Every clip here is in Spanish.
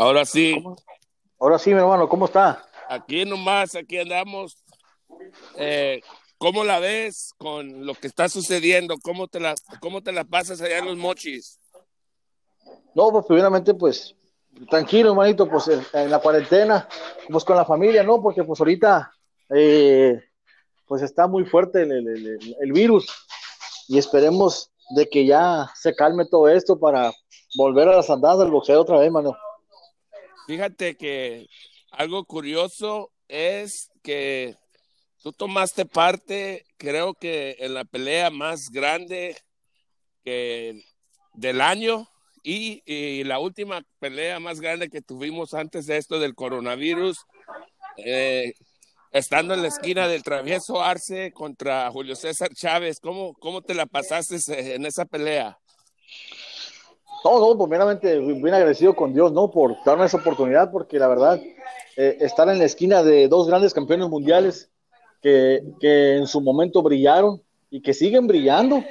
Ahora sí. Ahora sí, mi hermano, ¿cómo está? Aquí nomás, aquí andamos. Eh, ¿Cómo la ves con lo que está sucediendo? ¿Cómo te la, cómo te la pasas allá en los mochis? No, pues primeramente, pues, tranquilo, hermanito, pues en, la cuarentena, pues con la familia, ¿no? Porque pues ahorita, eh, pues está muy fuerte el, el virus y esperemos de que ya se calme todo esto para volver a las andadas del boxeo otra vez, mano. Fíjate que algo curioso es que tú tomaste parte, creo que en la pelea más grande que del año y, la última pelea más grande que tuvimos antes de esto del coronavirus, eh, estando en la esquina del travieso Arce contra Julio César Chávez. ¿Cómo, cómo te la pasaste en esa pelea? No, no, primeramente bien agradecido con Dios, ¿no? Por darme esa oportunidad, porque la verdad, eh, estar en la esquina de dos grandes campeones mundiales que, que en su momento brillaron y que siguen brillando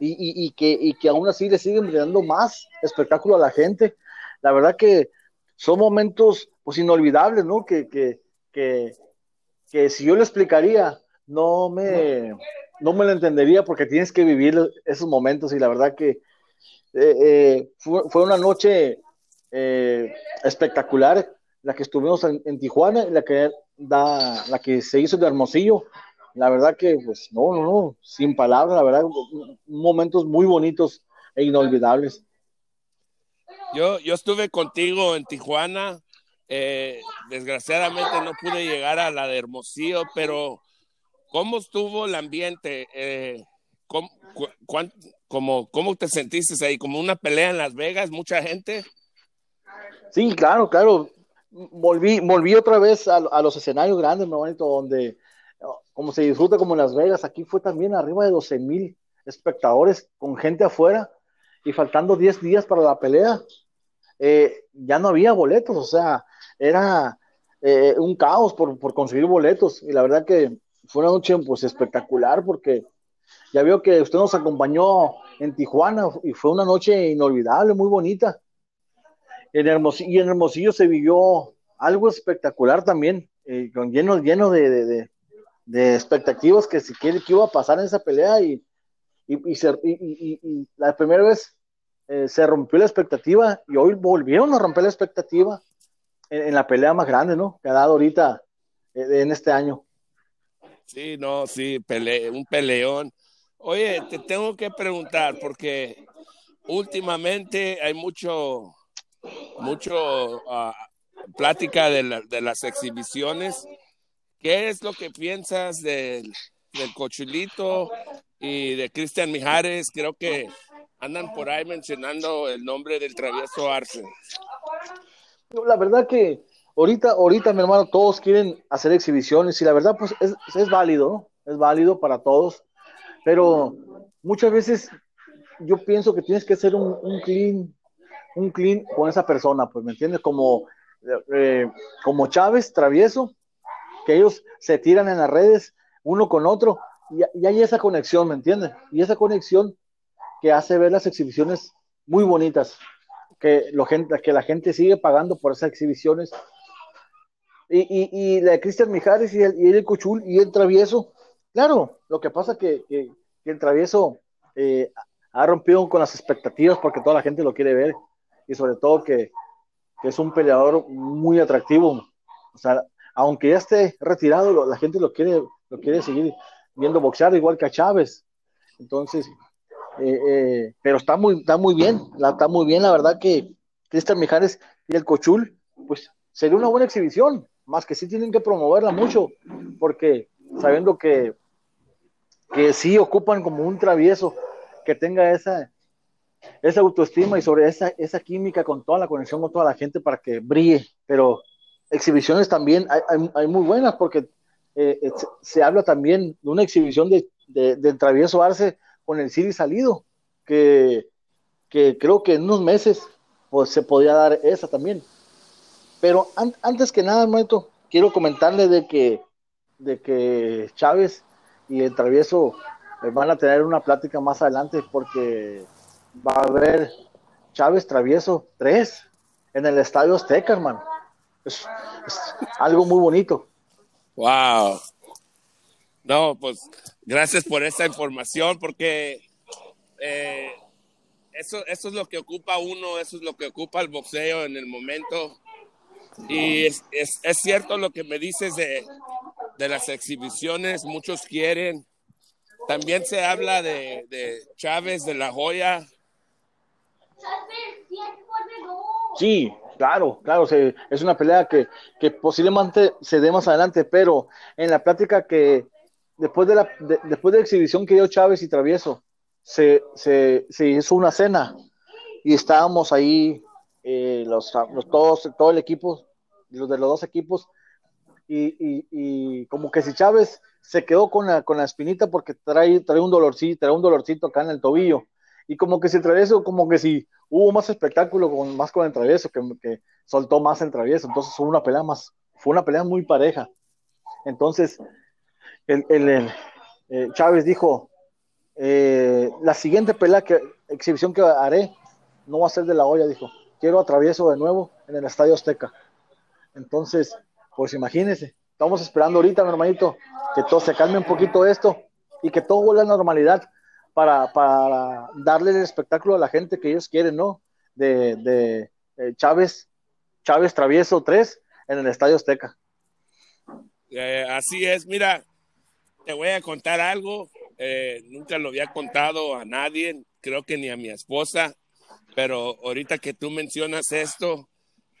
y, y, que, y que aún así le siguen brindando más espectáculo a la gente. La verdad que son momentos pues inolvidables, ¿no? Que, que, que, que si yo le explicaría, no me, no me lo entendería porque tienes que vivir esos momentos y la verdad que eh, eh, fue, una noche eh, espectacular la que estuvimos en, Tijuana y la que, da, la que se hizo de Hermosillo. La verdad que, pues, no, no, no, sin palabras, la verdad, momentos muy bonitos e inolvidables. Yo, yo estuve contigo en Tijuana, desgraciadamente no pude llegar a la de Hermosillo, pero ¿cómo estuvo el ambiente? ¿Cómo, como, ¿Cómo te sentiste ahí? ¿Como una pelea en Las Vegas? ¿Mucha gente? Sí, claro, claro. Volví, volví otra vez a, los escenarios grandes, mi bonito, donde como se disfruta como en Las Vegas, aquí fue también arriba de 12 mil espectadores con gente afuera y faltando 10 días para la pelea, eh, ya no había boletos, o sea, era eh, un caos por, por, conseguir boletos y la verdad que fue una noche pues espectacular porque ya veo que usted nos acompañó en Tijuana y fue una noche inolvidable, muy bonita. En Hermosillo, y en Hermosillo se vivió algo espectacular también, eh, con lleno, lleno de, expectativas que si quiere que iba a pasar en esa pelea y, y, la primera vez eh, se rompió la expectativa y hoy volvieron a romper la expectativa en, la pelea más grande, ¿no? Que ha dado ahorita eh, en este año. Sí, no, sí, un peleón. Oye, te tengo que preguntar porque últimamente hay mucho, mucho ah, plática de, de, las exhibiciones. ¿Qué es lo que piensas del, del Cochulito y de Cristian Mijares? Creo que andan por ahí mencionando el nombre del travieso Arce. La verdad que ahorita, ahorita, mi hermano, todos quieren hacer exhibiciones y la verdad, pues es, es válido, ¿no? Es válido para todos pero muchas veces yo pienso que tienes que hacer un, clean, un clean con esa persona, pues, ¿me entiendes? Como, eh, como Chávez, travieso, que ellos se tiran en las redes uno con otro y, hay esa conexión, ¿me entiendes? Y esa conexión que hace ver las exhibiciones muy bonitas, que, lo que la gente sigue pagando por esas exhibiciones. Y, y, y la de Cristian Mijares y el, y el Cuchul y el Travieso, Claro, lo que pasa que, que, el travieso eh, ha rompido con las expectativas porque toda la gente lo quiere ver y sobre todo que, es un peleador muy atractivo. O sea, aunque ya esté retirado, la gente lo quiere, lo quiere seguir viendo boxear igual que a Chávez. Entonces, eh, eh, pero está muy, está muy bien, la, está muy bien, la verdad que Cristian Mijares y el Cochul, pues sería una buena exhibición, más que sí tienen que promoverla mucho, porque sabiendo que que sí ocupan como un travieso, que tenga esa, esa autoestima y sobre esa, esa química con toda la conexión con toda la gente para que brille, pero exhibiciones también hay, hay, muy buenas porque eh, eh, se, habla también de una exhibición de, de, travieso Arce con el Ciri salido, que, que, creo que en unos meses pues, se podía dar esa también. Pero antes que nada, momento, quiero comentarle de que, de que Chávez y el travieso eh, van a tener una plática más adelante porque va a haber Chávez Travieso 3 en el Estadio Azteca, hermano. Es, algo muy bonito. Wow. No, pues gracias por esa información, porque eh, eso, es lo que ocupa uno, eso es lo que ocupa el boxeo en el momento. Y es, cierto lo que me dices de, de, las exhibiciones, muchos quieren. También se habla de, de Chávez de la Joya. Sí, claro, claro, es una pelea que, que, posiblemente se dé más adelante, pero en la plática que después de la, después de exhibición que dio Chávez y Travieso, se, se, se hizo una cena y estábamos ahí eh, los, los, todos, todo el equipo, los de los dos equipos, y, como que si Chávez se quedó con la, con la espinita porque trae, trae un dolorcito, trae un dolorcito acá en el tobillo, y como que si el travieso, como que si hubo más espectáculo con, más con el travieso, que, que soltó más el travieso, entonces fue una pelea más, fue una pelea muy pareja. Entonces, el, el, eh, Chávez dijo, eh, la siguiente pelea, que, exhibición que haré, no va a ser de la olla, dijo, quiero atravieso de nuevo en el Estadio Azteca. Entonces, pues imagínense, estamos esperando ahorita, mi hermanito, que todo se calme un poquito esto y que todo vuelva a la normalidad para, para darle el espectáculo a la gente que ellos quieren, ¿no? De, de eh, Chávez, Chávez Travieso 3 en el Estadio Azteca. Eh, así es, mira, te voy a contar algo, eh, nunca lo había contado a nadie, creo que ni a mi esposa, pero ahorita que tú mencionas esto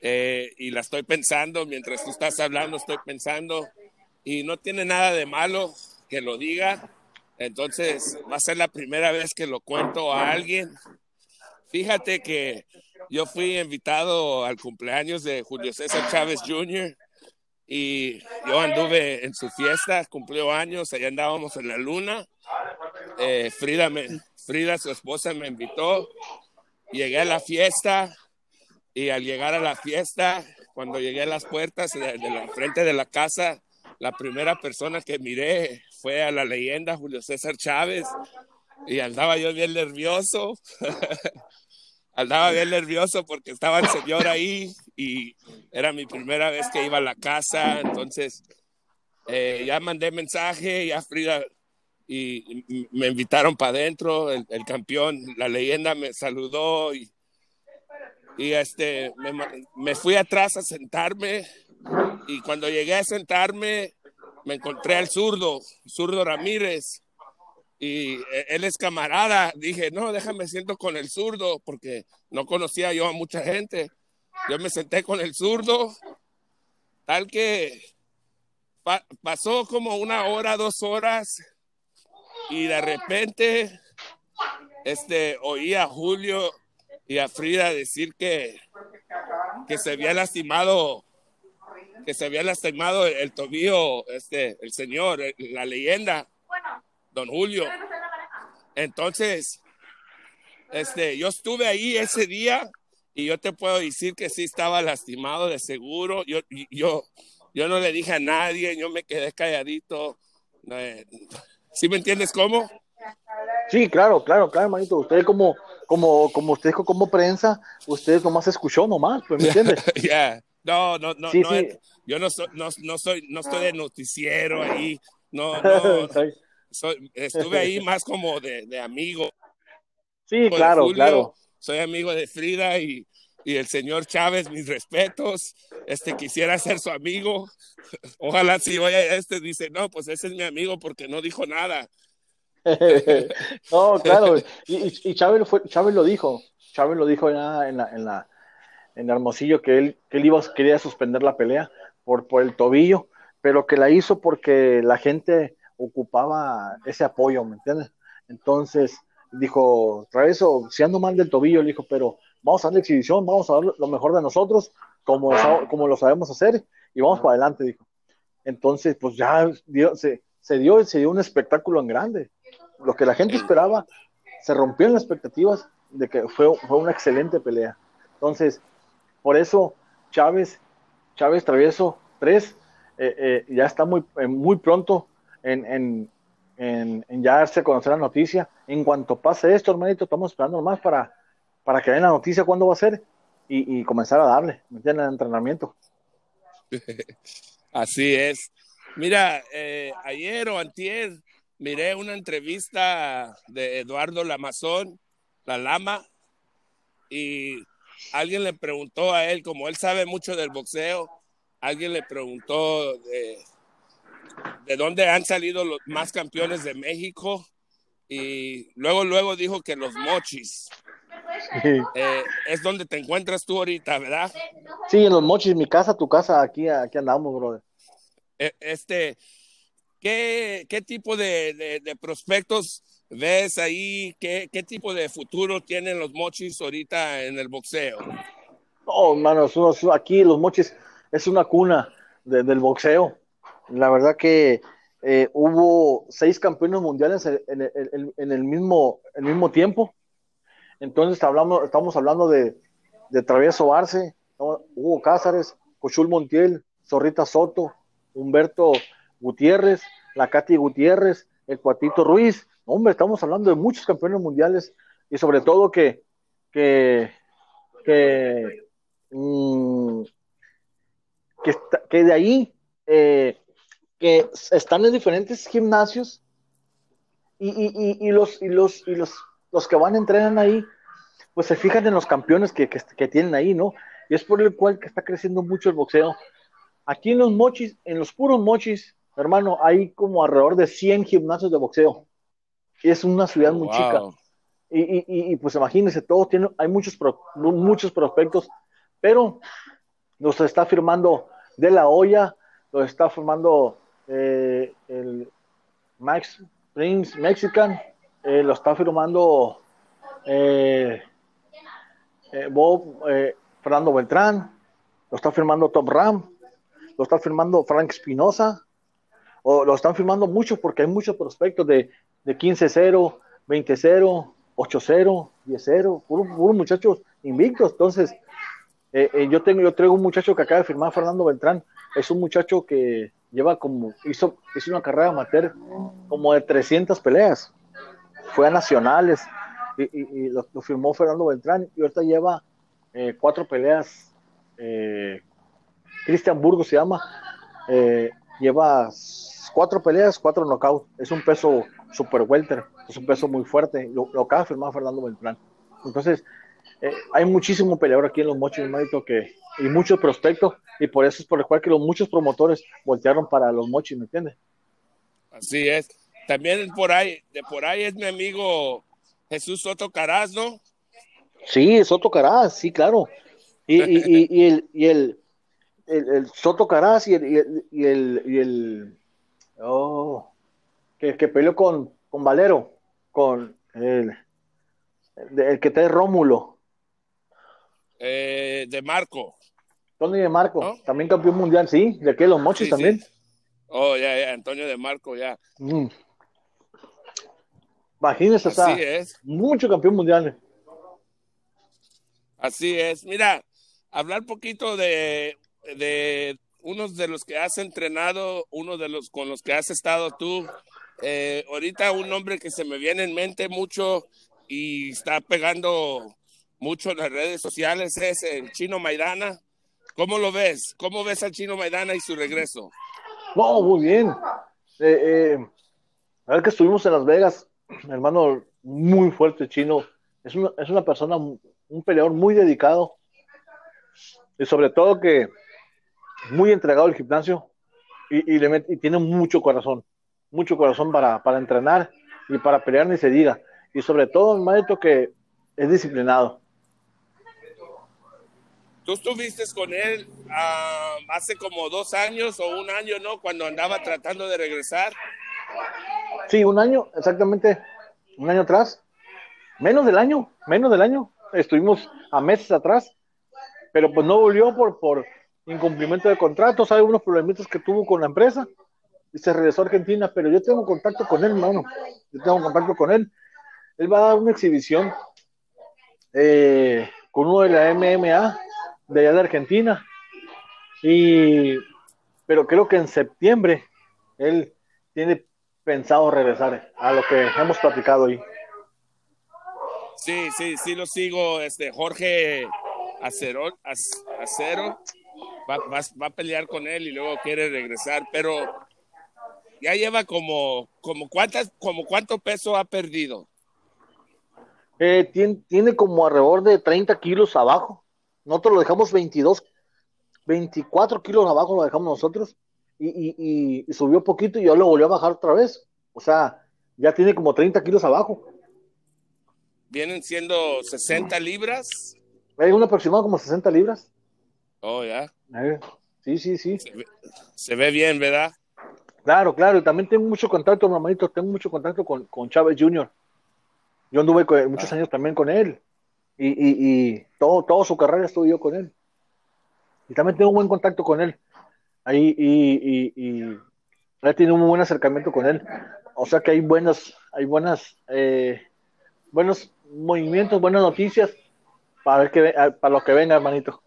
y la estoy pensando, mientras tú estás hablando, estoy pensando, y no tiene nada de malo que lo diga, entonces, va a ser la primera vez que lo cuento a alguien. Fíjate que yo fui invitado al cumpleaños de Julio César Chávez Jr. y yo anduve en su fiesta, cumplió años, allá andábamos en la luna. Eh, Frida, Frida, su esposa, me invitó. Llegué a la fiesta y al llegar a la fiesta, cuando llegué a las puertas de, de la frente de la casa, la primera persona que miré fue a la leyenda Julio César Chávez y andaba yo bien nervioso. andaba bien nervioso porque estaba el señor ahí y era mi primera vez que iba a la casa, entonces eh, ya mandé mensaje, ya Frida y, me invitaron para adentro, el, campeón, la leyenda me saludó y, y este, me, me, fui atrás a sentarme y cuando llegué a sentarme me encontré al zurdo, zurdo Ramírez, y e, él es camarada. Dije, no, déjame siento con el zurdo, porque no conocía yo a mucha gente. Yo me senté con el zurdo, tal que pasó como una hora, dos horas, y de repente este, oí a Julio y a Frida decir que, que se había lastimado que se había lastimado el, tobillo, este, el señor, la leyenda, don Julio. Entonces, este, yo estuve ahí ese día y yo te puedo decir que sí estaba lastimado de seguro. Yo, yo, yo no le dije a nadie, yo me quedé calladito. Eh, ¿Sí me entiendes cómo? Sí, claro, claro, claro, hermanito. Usted como, como, como usted dijo como prensa, usted nomás escuchó nomás, pues, ¿me entiendes? Ya. No, no, no, no yo no, soy, no, no, soy, no estoy de noticiero ahí, no, no, soy, estuve ahí más como de, de amigo. Sí, claro, claro. Soy amigo de Frida y, y el señor Chávez, mis respetos. Este quisiera ser su amigo. Ojalá si oye este dice, no, pues ese es mi amigo porque no dijo nada. no, claro. Y, y Chávez, fue, Chávez lo dijo. Chávez lo dijo ya en la, en la, en Hermosillo que él, que él iba, quería suspender la pelea por, por el tobillo, pero que la hizo porque la gente ocupaba ese apoyo, ¿me entiendes? Entonces dijo, eso, si ando mal del tobillo, le dijo, pero vamos a dar la exhibición, vamos a dar lo mejor de nosotros, como, como lo sabemos hacer, y vamos para adelante, dijo. Entonces, pues ya se, se, dio, se dio un espectáculo en grande. Lo que la gente esperaba, se rompieron las expectativas de que fue, fue una excelente pelea. Entonces, por eso Chávez, Chávez Travieso 3, eh, eh, ya está muy, eh, muy pronto en, en, en, ya darse a conocer la noticia. En cuanto pase esto, hermanito, estamos esperando más para, para que den la noticia cuándo va a ser. y, comenzar a darle, ¿me entienden? El entrenamiento. Así es. Mira, eh, ayer o antier miré una entrevista de Eduardo Lamazón, la Lama, y alguien le preguntó a él, como él sabe mucho del boxeo, alguien le preguntó de, de dónde han salido los más campeones de México y luego, luego dijo que los mochis. Eh, es donde te encuentras tú ahorita, ¿verdad? Sí, en los mochis, mi casa, tu casa, aquí, aquí andamos, brother. E, este, ¿qué, qué tipo de, de, prospectos ves ahí? ¿Qué, ¿Qué tipo de futuro tienen los mochis ahorita en el boxeo? No, hermanos, aquí los mochis es una cuna del boxeo. La verdad que eh, hubo seis campeones mundiales en, el, mismo, el mismo tiempo. Entonces hablamos, estamos hablando de, de Travieso Arce, Hugo Cázares, Cochul Montiel, Zorrita Soto, Humberto Gutiérrez, la Katy Gutiérrez, el Cuatito Ruiz. Hombre, estamos hablando de muchos campeones mundiales y sobre todo que, que, que, mm, que, de ahí, eh, que están en diferentes gimnasios y, los, y, los, y los los que van a entrenar ahí, pues se fijan en los campeones que, tienen ahí, ¿no? Y es por el cual que está creciendo mucho el boxeo. Aquí en los mochis, en los puros mochis, hermano, hay como alrededor de 100 gimnasios de boxeo. Y es una ciudad muy chica. Y, pues imagínense, todos tienen, hay muchos, muchos prospectos, pero los está firmando De La Hoya, los está firmando eh, el Max Prince Mexican, eh, lo está firmando eh, Bob Fernando Beltrán, lo está firmando Top Ram, lo está firmando Frank Espinosa, o lo están firmando muchos porque hay muchos prospectos de, de 15-0, 20-0, 8-0, 10-0, puros muchachos invictos. Entonces, yo tengo, yo traigo un muchacho que acaba de firmar Fernando Beltrán, es un muchacho que lleva como, hizo, hizo una carrera amateur como de 300 peleas fue a nacionales y, lo, firmó Fernando Beltrán y ahorita lleva eh, cuatro peleas. Eh, Cristian Burgos se llama. Eh, lleva cuatro peleas, cuatro knockouts. Es un peso super welter, es un peso muy fuerte. Lo, acaba de firmar Fernando Beltrán. Entonces, hay muchísimo peleador aquí en los mochos, mérito que y muchos prospectos y por eso es por el cual que los muchos promotores voltearon para los mochis, ¿me entiendes? Así es. También por ahí, de por ahí es mi amigo Jesús Soto Caraz, ¿no? Sí, Soto Caraz, sí, claro. Y, y, y, el, y el, el, Soto Caraz y el, y el, y el, oh, que, que peleó con, con Valero, con el, el, que está de Rómulo. Eh, de Marco. Tony de Marco, también campeón mundial, sí, de aquí los mochis también. Oh, ya, ya, Antonio de Marco, ya. Mm. Imagínese, Así es. mucho campeón mundial. Así es. Mira, hablar poquito de, de unos de los que has entrenado, uno de los con los que has estado tú. Eh, ahorita un nombre que se me viene en mente mucho y está pegando mucho en las redes sociales es el Chino Maidana. ¿Cómo lo ves? ¿Cómo ves al Chino Maidana y su regreso? No, muy bien. Eh, eh, a ver que estuvimos en Las Vegas hermano muy fuerte chino. Es una, es una persona, un peleador muy dedicado. Y sobre todo que muy entregado al gimnasio y, le y tiene mucho corazón, mucho corazón para, para, entrenar y para pelear ni se diga. Y sobre todo, el maestro que es disciplinado. Tú estuviste con él ah, hace como dos años o un año, ¿no? Cuando andaba tratando de regresar. Sí, un año, exactamente, un año atrás. Menos del año, menos del año. Estuvimos a meses atrás, pero pues no volvió por, por incumplimiento de contratos, hay unos problemitas que tuvo con la empresa y se regresó a Argentina, pero yo tengo contacto con él, hermano. Yo tengo contacto con él. Él va a dar una exhibición eh, con uno de la MMA de allá de Argentina. Y, pero creo que en septiembre él tiene pensado regresar a lo que hemos platicado hoy. Sí, sí, sí lo sigo, este Jorge a cero, va, a pelear con él y luego quiere regresar, pero ya lleva como, como, cuántas, como cuánto peso ha perdido. Eh, tiene, tiene, como alrededor de 30 kilos abajo. Nosotros lo dejamos 22, 24 kilos abajo lo dejamos nosotros y, y, y subió poquito y yo lo volvió a bajar otra vez. O sea, ya tiene como 30 kilos abajo. Vienen siendo 60 libras. Hay un aproximado como 60 libras. Oh, ya. Sí, sí, sí. Se ve, bien, ¿verdad? Claro, claro. Y también tengo mucho contacto, mamadito. Tengo mucho contacto con, con Chávez Jr. Yo anduve muchos ah. años también con él. Y, y, y todo, toda su carrera estuve yo con él. Y también tengo un buen contacto con él. Ahí, y, y, y he tenido un buen acercamiento con él. O sea que hay buenas, hay buenas, eh, buenos movimientos, buenas noticias para, ver que, para lo que venga, hermanito.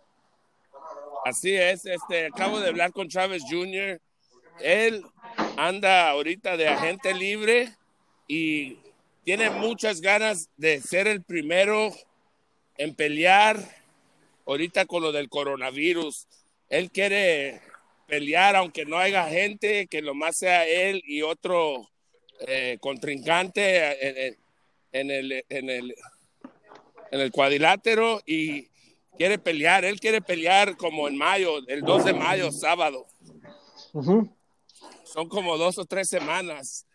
Así es, este, acabo de hablar con Chávez Jr. Él anda ahorita de agente libre y tiene muchas ganas de ser el primero en pelear ahorita con lo del coronavirus. Él quiere pelear aunque no haya gente, que lo más sea él y otro eh, contrincante en, el, en, el, en el cuadrilátero y quiere pelear. Él quiere pelear como en mayo, el 2 de mayo, sábado. Son como dos o tres semanas.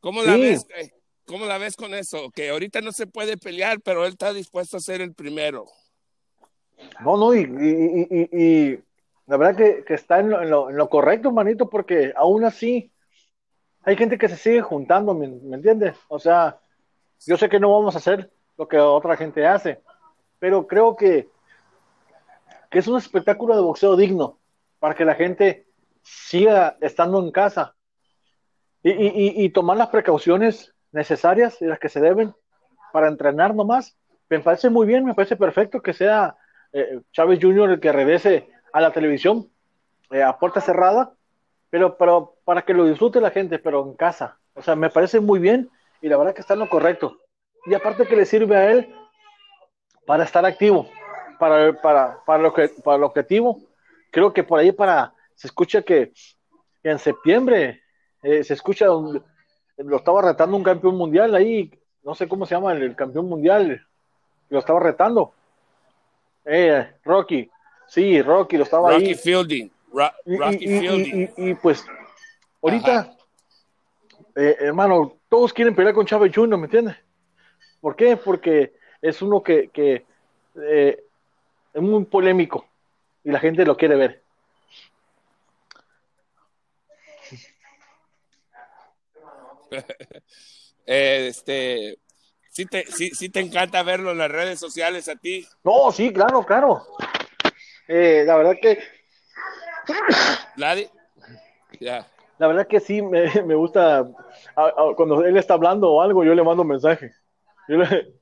¿Cómo la ves? Eh, ¿Cómo la ves con eso? Que ahorita no se puede pelear, pero él está dispuesto a ser el primero. No, no, y, y, la verdad que, que está en lo, en, lo, correcto, manito, porque aún así hay gente que se sigue juntando, ¿me, entiendes? O sea, yo sé que no vamos a hacer lo que otra gente hace, pero creo que, que es un espectáculo de boxeo digno para que la gente siga estando en casa y, y, tomar las precauciones necesarias y las que se deben para entrenar nomás. Me parece muy bien, me parece perfecto que sea eh, Chávez Jr. el que regrese a la televisión eh, a puerta cerrada pero, pero para que lo disfrute la gente, pero en casa. O sea, me parece muy bien y la verdad que está en lo correcto. Y aparte que le sirve a él para estar activo, para, para, para, lo, que, para el objetivo. Creo que por ahí para, se escucha que, en septiembre eh, se escucha donde lo estaba retando un campeón mundial ahí, no sé cómo se llama el, campeón mundial, lo estaba retando. Eh, Rocky, sí, Rocky lo estaba Rocky Fielding y, pues, ahorita, eh, hermano, todos quieren pelear con Chávez Jr., ¿me entiendes? ¿Por qué? Porque es uno que, que eh, es muy polémico y la gente lo quiere ver. este, ¿sí te, sí, sí te encanta verlo en las redes sociales a ti? No, sí, claro, claro. Eh, la verdad que la verdad que sí, me, gusta. cuando él está hablando o algo, yo le mando mensaje. Yo le,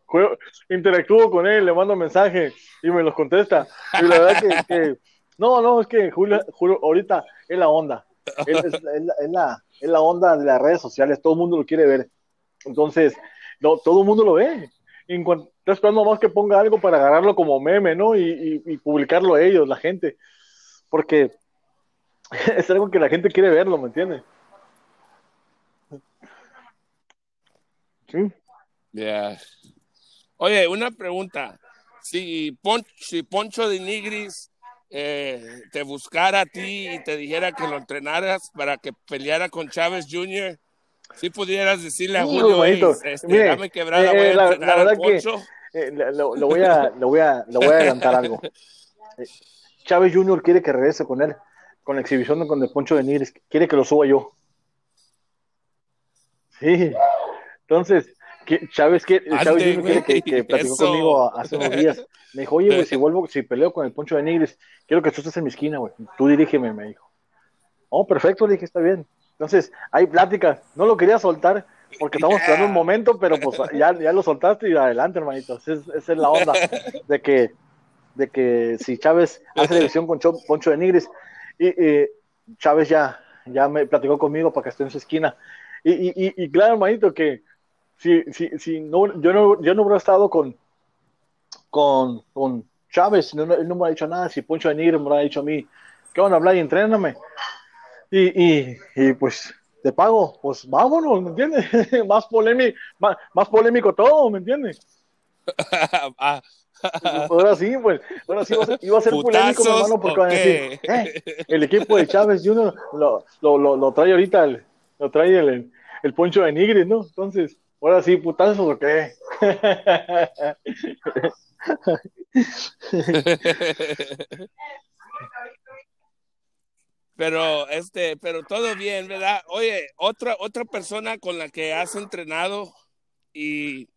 interactúo con él, le mando mensaje y me los contesta. Y la verdad que, no, no, es que Julio, ahorita es la onda. Es, la, es, la, onda de las redes sociales, todo el mundo lo quiere ver. Entonces, todo el mundo lo ve. En cuanto, está esperando más que ponga algo para agarrarlo como meme, ¿no? Y, y, y publicarlo ellos, la gente. Porque es algo que la gente quiere verlo, ¿me entiendes? Sí. Oye, una pregunta. Si, Poncho de Nigris eh, te buscara a ti y te dijera que lo entrenaras para que peleara con Chávez Jr., si pudieras decirle a Julio, este, Mire, dame quebrada, voy a eh, la, entrenar la Poncho. Eh, lo, voy a, lo, voy a, lo voy a adelantar algo. Chávez Jr. quiere que regrese con él con la exhibición con el Poncho de Nigris, quiere que lo suba yo. Sí, entonces, Chávez, que, Chávez que, que platicó conmigo hace unos días. Me dijo, oye, güey, si vuelvo, si peleo con el Poncho de Nigris, quiero que tú estés en mi esquina, güey. Tú dirígeme, me dijo. Oh, perfecto, le dije, está bien. Entonces, hay plática. No lo quería soltar porque estamos esperando un momento, pero pues ya, ya lo soltaste y adelante, hermanito. Esa es, la onda de que, de que si Chávez hace la edición con Poncho de Nigris, y, Chávez ya, ya me platicó conmigo para que esté en su esquina. Y, y, y claro, hermanito, que si, si, si no, yo, no, yo no hubiera estado con, con, con, Chávez, no, él no me ha dicho nada, si Poncho de Nigre me lo ha dicho a mí, ¿qué onda, hablar y entréname? Y, y, y pues te pago, pues vámonos, ¿me entiendes? más, polémico, más, más, polémico todo, ¿me entiendes? ah. ahora sí, pues, ahora sí iba a ser, polémico, mi hermano, porque van a decir, eh, el equipo de Chávez Junior lo, lo, lo, lo trae ahorita, el, lo trae el, el, poncho de Nigris, ¿no? Entonces, ahora sí, putazos o qué. pero este, pero todo bien, ¿verdad? Oye, otra otra persona con la que has entrenado y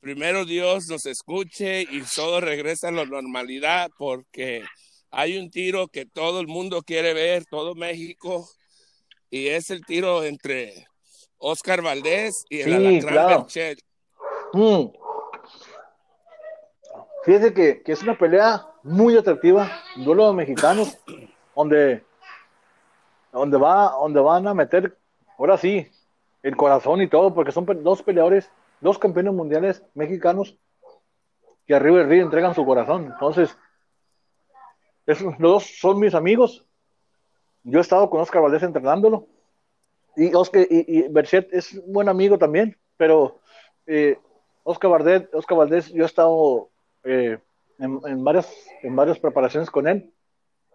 primero Dios nos escuche y todo regresa a la normalidad porque hay un tiro que todo el mundo quiere ver, todo México, y es el tiro entre Oscar Valdés y el sí, claro. mm. Fíjese que, que, es una pelea muy atractiva, duelo de mexicanos, donde, donde, va, donde van a meter, ahora sí, el corazón y todo, porque son dos peleadores dos campeones mundiales mexicanos que arriba del río entregan su corazón. Entonces, los dos son mis amigos. Yo he estado con Oscar Valdés entrenándolo. Y Oscar y, Berchet es un buen amigo también, pero eh, Oscar, Valdés, Oscar Valdés, yo he estado eh, en, varias, preparaciones con él.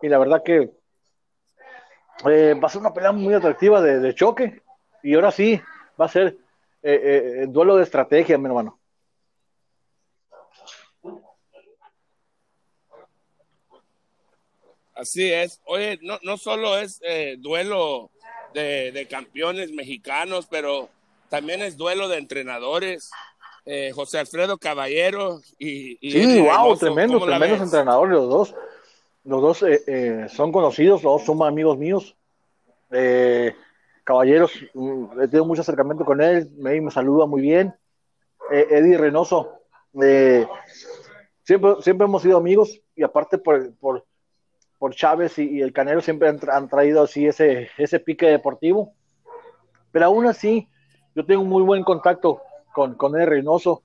Y la verdad que eh, va a ser una pelea muy atractiva de, choque. Y ahora sí, va a ser duelo de estrategia, mi hermano. Así es. Oye, no, no solo es duelo de, campeones mexicanos, pero también es duelo de entrenadores. José Alfredo Caballero y... sí, wow, tremendos, tremendos entrenadores los dos. Los dos son conocidos, los dos son amigos míos. Eh, Caballeros, mm, he tenido mucho acercamiento con él, me, me saluda muy bien. Eh, Eddie Reynoso, eh, siempre, siempre hemos sido amigos y aparte por, por, por Chávez y, el Canelo siempre han, traído así ese, ese pique deportivo. Pero aún así, yo tengo muy buen contacto con, con Eddie Reynoso.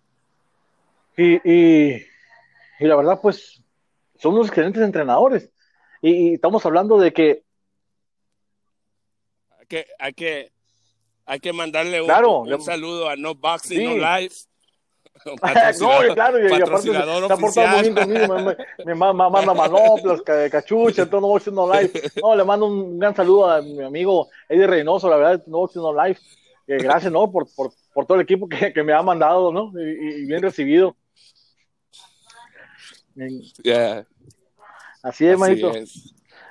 Y, y, la verdad, pues, son unos excelentes entrenadores. y estamos hablando de que que, hay que, hay que mandarle un, un saludo a No Boxing No Life. no, claro, y, aparte se, ha portado muy bien conmigo, me, me, manda manoplas, cachucha, todo No Boxing No Life. No, le mando un gran saludo a mi amigo Eddie Reynoso, la verdad, No Boxing No Life. Eh, gracias, ¿no? Por, por, por, todo el equipo que, que me ha mandado, ¿no? Y, y bien recibido. Yeah. Así es, manito.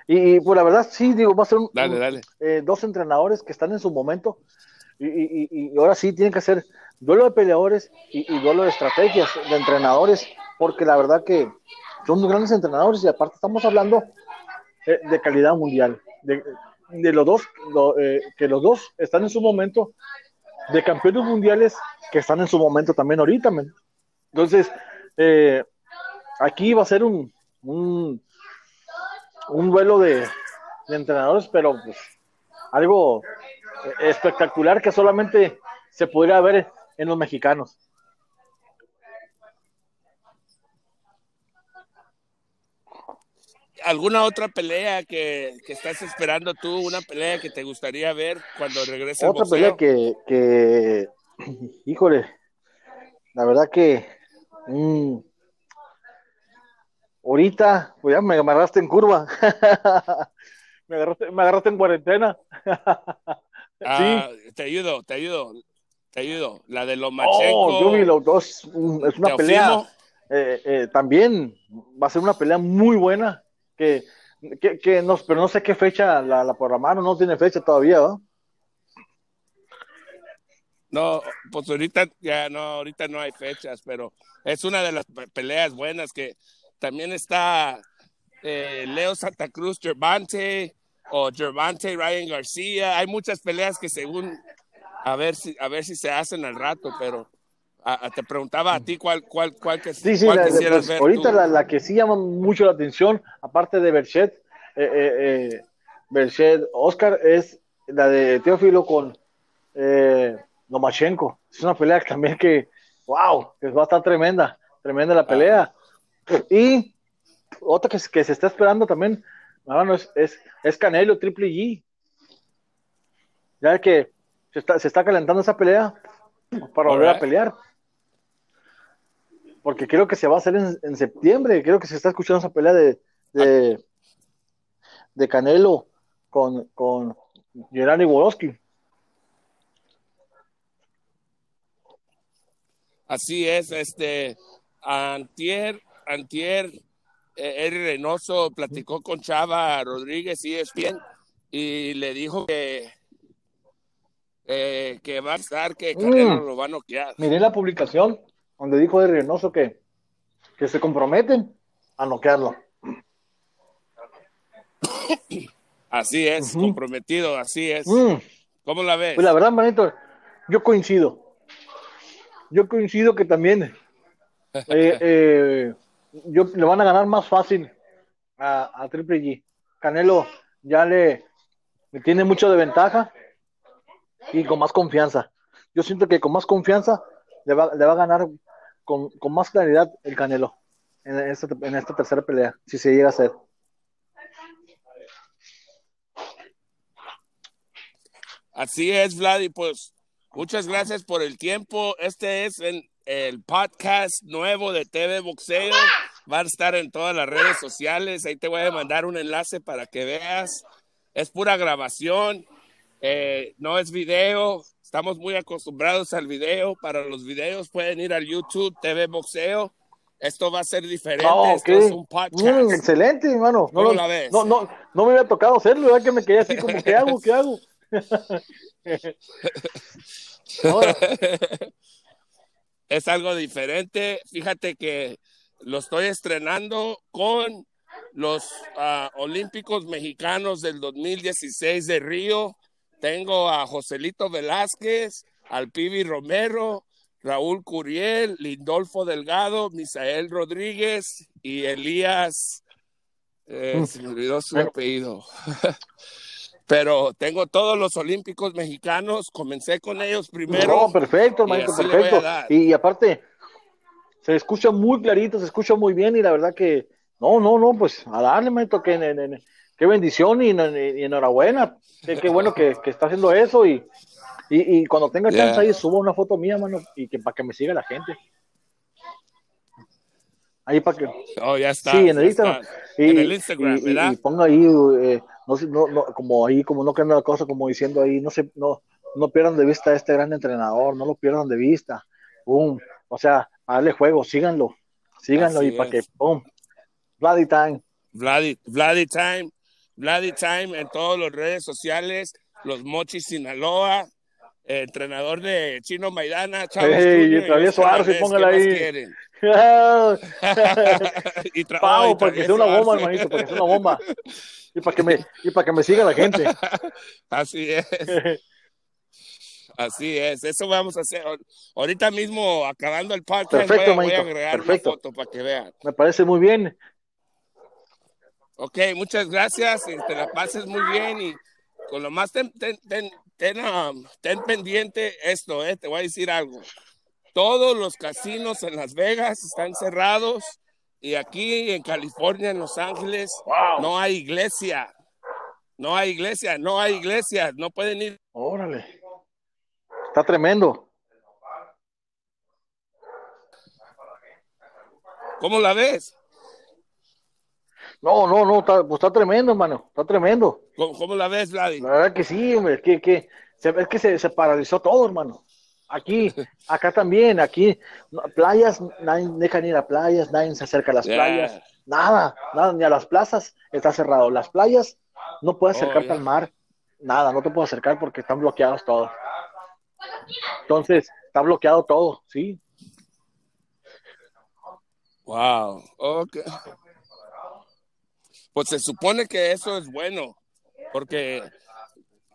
Y, pues la verdad, sí, digo, va a ser eh, dos entrenadores que están en su momento. Y, ahora sí tienen que hacer duelo de peleadores y, duelo de estrategias de entrenadores, porque la verdad que son dos grandes entrenadores y aparte estamos hablando eh, de calidad mundial. De, los dos, eh, que los dos están en su momento, de campeones mundiales que están en su momento también ahorita. Entonces, aquí va a ser un un duelo de, entrenadores, pero pues algo espectacular que solamente se podría ver en los mexicanos. ¿Alguna otra pelea que, estás esperando tú? ¿Una pelea que te gustaría ver cuando regrese Otra pelea que, que, híjole, la verdad que mm, Ahorita, pues ya me agarraste en curva. me, agarraste, me agarraste en cuarentena. ah, te ayudo, te ayudo, te ayudo. La de Lomachenko. Oh, los dos, mm, es una pelea. Eh, eh, también va a ser una pelea muy buena. Que, que, que no, pero no sé qué fecha la, la programaron, no tiene fecha todavía, ¿no? No, pues ahorita ya no, ahorita no hay fechas, pero es una de las peleas buenas que también está eh, Leo Santa Cruz, Gervante, o Gervante, Ryan García. Hay muchas peleas que según a ver si a ver si se hacen al rato, pero te preguntaba a ti cuál cuál cuál que sí, sí, quisieras pues, ver. Ahorita la, que sí llama mucho la atención, aparte de Berchet, eh, eh, Berchet Oscar es la de Teófilo con eh, Lomachenko. Es una pelea también que, wow, que va a estar tremenda, tremenda la pelea. Y otra que, que se está esperando también, hermano, es, es, es Canelo, Triple G. Ya que se está, se está calentando esa pelea para volver a pelear. Porque creo que se va a hacer en, en septiembre. Creo que se está escuchando esa pelea de, de, de Canelo con, con Gerani Wolowski. Así es, este, Antier, Antier, Eri Reynoso platicó con Chava Rodríguez y es bien, y le dijo que, eh, que va a estar, que Canelo Mm. lo va a noquear. Miré la publicación donde dijo Eri Reynoso que, que se comprometen a noquearlo. Así es, Ujú. comprometido, así es. Mm. ¿Cómo la ves? Pues la verdad, manito, yo coincido. Yo coincido que también eh, eh, yo, le van a ganar más fácil a, Triple G. Canelo ya le, tiene mucho de ventaja y con más confianza. Yo siento que con más confianza le va, le va a ganar con, con más claridad el Canelo en esta, en esta tercera pelea, si se llega a hacer. Así es, Vlad, y pues muchas gracias por el tiempo. Este es en- el podcast nuevo de TV Boxeo. Va a estar en todas las redes sociales. Ahí te voy a mandar un enlace para que veas. Es pura grabación, eh, no es video. Estamos muy acostumbrados al video. Para los videos pueden ir al YouTube TV Boxeo. Esto va a ser diferente. Ah, Esto ok. es un podcast. Mm, excelente, hermano. No, ¿Cómo lo- la ves? No, no, no me había tocado hacerlo, ¿verdad? Que me quedé así como, ¿qué hago? ¿Qué hago? Ahora, es algo diferente. Fíjate que lo estoy estrenando con los ah, Olímpicos Mexicanos del 2016 de Río. Tengo a Joselito Velázquez, al Pibi Romero, Raúl Curiel, Lindolfo Delgado, Misael Rodríguez y Elías. eh, se me olvidó su apellido. Pero tengo todos los Olímpicos Mexicanos. Comencé con ellos primero. no, perfecto, y a perfecto. Y, y aparte, se escucha muy clarito, se escucha muy bien y la verdad que, no, no, no, pues a darle, manito, que, qué bendición y, y enhorabuena. Qué, qué bueno que, que está haciendo eso y, y, cuando tenga chance ahí suba una foto mía, mano, y que para que me siga la gente. Ahí para que, Oh, ya está. Sí, en el Instagram. Y, En el Instagram, ¿verdad? y ponga ahí, eh, no, no, no, como ahí, como no queda la cosa, como diciendo ahí, no se, no, no pierdan de vista a este gran entrenador, no lo pierdan de vista. Boom. O sea, darle juego, síganlo, síganlo Así y para que, es. boom, bloody time. Vladi Time, Vladi Time en todas las redes sociales, los Mochis Sinaloa, eh, entrenador de Chino Maidana, Chávez y Travieso Arce, póngala ¿qué más ahí. y tra- Pau, oh, y para que sea una bomba, hermanito, para que sea una bomba. Y para que me, y para que me siga la gente. Así es, así es. Eso vamos a hacer. Ahorita mismo, acabando el podcast, Perfecto, voy, a, voy a agregar perfecto. una foto para que vean. Me parece muy bien. Ok, muchas gracias. y te la pases muy bien y con lo más ten, ten, ten, ten, um, ten pendiente esto, eh, te voy a decir algo. Todos los casinos en Las Vegas están cerrados y aquí en California, en Los Ángeles, Wow. no hay iglesia. No hay iglesia, no hay iglesia, no pueden ir. Órale. Está tremendo. ¿Cómo la ves? No, no, no, está, pues está tremendo, hermano. Está tremendo. ¿Cómo, cómo la ves, Vladi? La verdad que sí, hombre, que, que, se, es que se, se paralizó todo, hermano. Aquí, acá también, aquí, playas, nadie deja ni ir a playas, nadie se acerca a las Yeah. playas, nada, nada, ni a las plazas está cerrado. Las playas no puedes Oh, acercarte yeah. al mar, nada, no te puedes acercar porque están bloqueados todos. Entonces, está bloqueado todo, sí. Wow, ok. Pues se supone que eso es bueno, porque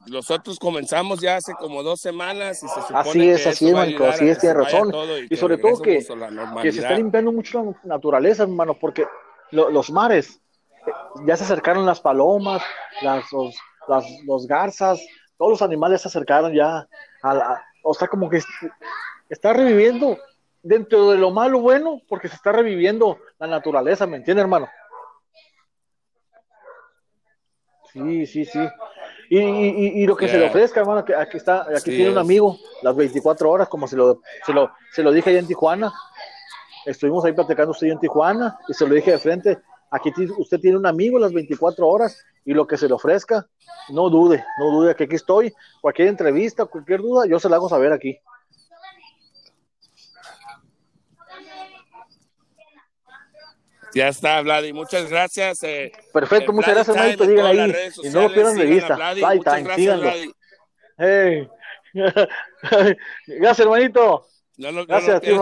nosotros comenzamos ya hace como dos semanas y se supone Así es, que así es, así es, tiene razón. Y sobre todo que- que se está limpiando mucho la naturaleza, hermano, porque lo- los mares, eh, ya se acercaron las palomas, las, los, las, los garzas, todos los animales se acercaron ya a la, o sea, como que est- está reviviendo dentro de lo malo bueno, porque se está reviviendo la naturaleza, ¿me entiendes, hermano? Sí, sí, sí. Y, y, y lo que se le ofrezca, hermano, que aquí está, aquí tiene un amigo, las 24 horas, como se lo, se lo, se lo dije allá en Tijuana. Estuvimos ahí platicando usted en Tijuana y se lo dije de frente. Aquí usted tiene un amigo las 24 horas y lo que se le ofrezca, no dude, no dude que aquí estoy. Cualquier entrevista, cualquier duda, yo se la hago saber aquí. Ya está, Vladi. Muchas gracias. Eh, Perfecto, muchas gracias, hermanito. Digan ahí. Y no lo pierdan de vista. Bye time, síganlo. Hey. gracias, hermanito. gracias, tío.